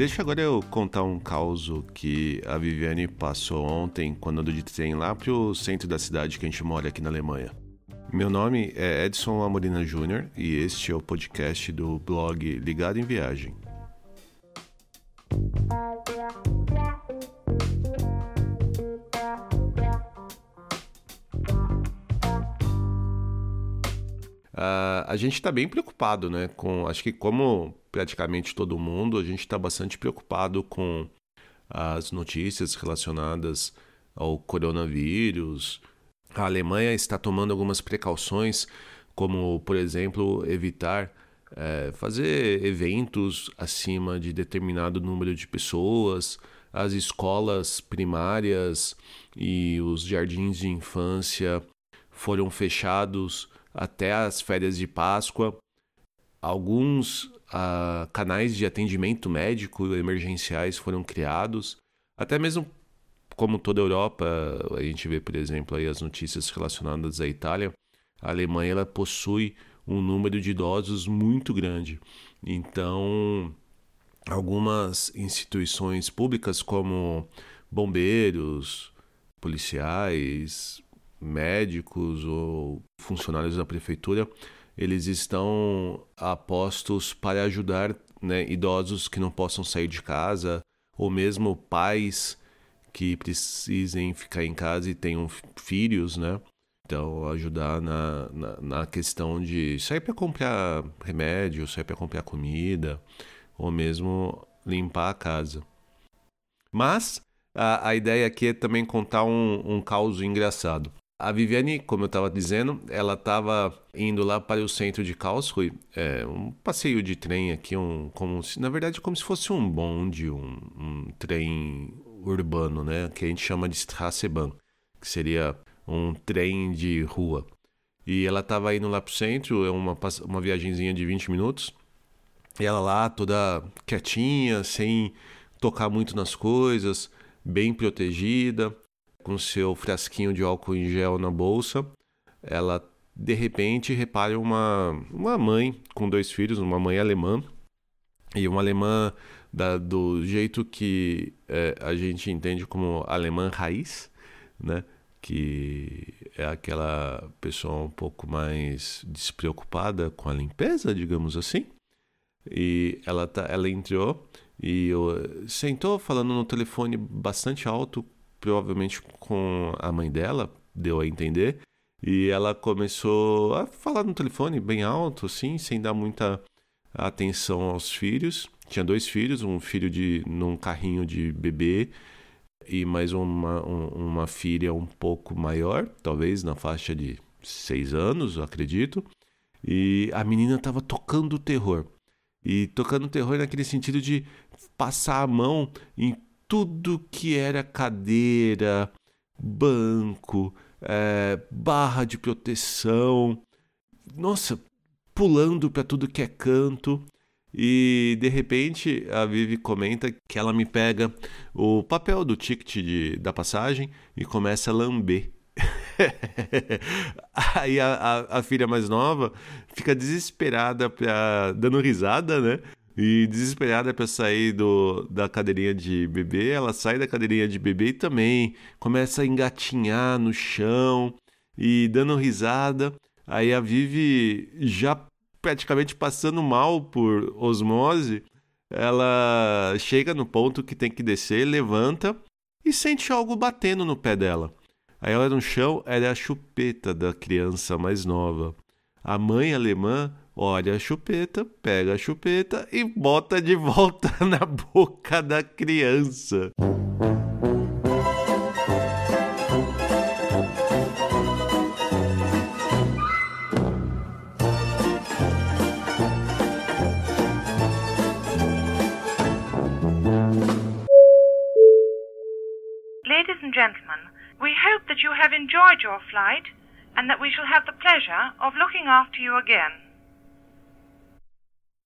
Deixa agora eu contar um caos que a Viviane passou ontem quando eu de trem lá pro centro da cidade que a gente mora aqui na Alemanha. Meu nome é Edson Amorina Júnior e este é o podcast do blog Ligado em Viagem. Uh, a gente está bem preocupado, né? Com, acho que como praticamente todo mundo, a gente está bastante preocupado com as notícias relacionadas ao coronavírus. A Alemanha está tomando algumas precauções, como, por exemplo, evitar é, fazer eventos acima de determinado número de pessoas. As escolas primárias e os jardins de infância foram fechados até as férias de Páscoa. Alguns uh, canais de atendimento médico emergenciais foram criados, até mesmo como toda a Europa, a gente vê, por exemplo, aí as notícias relacionadas à Itália, a Alemanha ela possui um número de idosos muito grande. Então, algumas instituições públicas como bombeiros, policiais, médicos ou funcionários da prefeitura, eles estão apostos para ajudar né, idosos que não possam sair de casa, ou mesmo pais que precisem ficar em casa e tenham filhos, né? Então, ajudar na, na, na questão de sair para comprar remédio, sair para comprar comida, ou mesmo limpar a casa. Mas a, a ideia aqui é também contar um, um caos engraçado. A Viviane, como eu estava dizendo, ela estava indo lá para o centro de Karlsruhe, é, um passeio de trem aqui, um, como se, na verdade como se fosse um bonde, um, um trem urbano, né, que a gente chama de Straßenbahn, que seria um trem de rua. E ela estava indo lá para o centro, é uma, uma viagemzinha de 20 minutos, e ela lá toda quietinha, sem tocar muito nas coisas, bem protegida com seu frasquinho de álcool em gel na bolsa, ela de repente repara uma, uma mãe com dois filhos, uma mãe alemã, e uma alemã da, do jeito que é, a gente entende como alemã raiz, né? que é aquela pessoa um pouco mais despreocupada com a limpeza, digamos assim. E ela, tá, ela entrou e sentou falando no telefone bastante alto provavelmente com a mãe dela, deu a entender. E ela começou a falar no telefone bem alto, assim, sem dar muita atenção aos filhos. Tinha dois filhos, um filho de num carrinho de bebê e mais uma, um, uma filha um pouco maior, talvez na faixa de seis anos, acredito. E a menina estava tocando terror. E tocando terror naquele sentido de passar a mão em tudo que era cadeira, banco, é, barra de proteção. Nossa, pulando para tudo que é canto. E de repente a Vivi comenta que ela me pega o papel do ticket de, da passagem e começa a lamber. Aí a, a, a, filha mais nova fica desesperada, pra, dando risada, né? E desesperada para sair do, da cadeirinha de bebê, ela sai da cadeirinha de bebê e também começa a engatinhar no chão e dando risada. Aí a Vivi, já praticamente passando mal por osmose, ela chega no ponto que tem que descer, levanta e sente algo batendo no pé dela. Aí ela no chão era a chupeta da criança mais nova. A mãe alemã olha a chupeta, pega a chupeta e bota de volta na boca da criança. Ladies and gentlemen, we hope that you have enjoyed your flight and that we shall have the pleasure of looking after you again.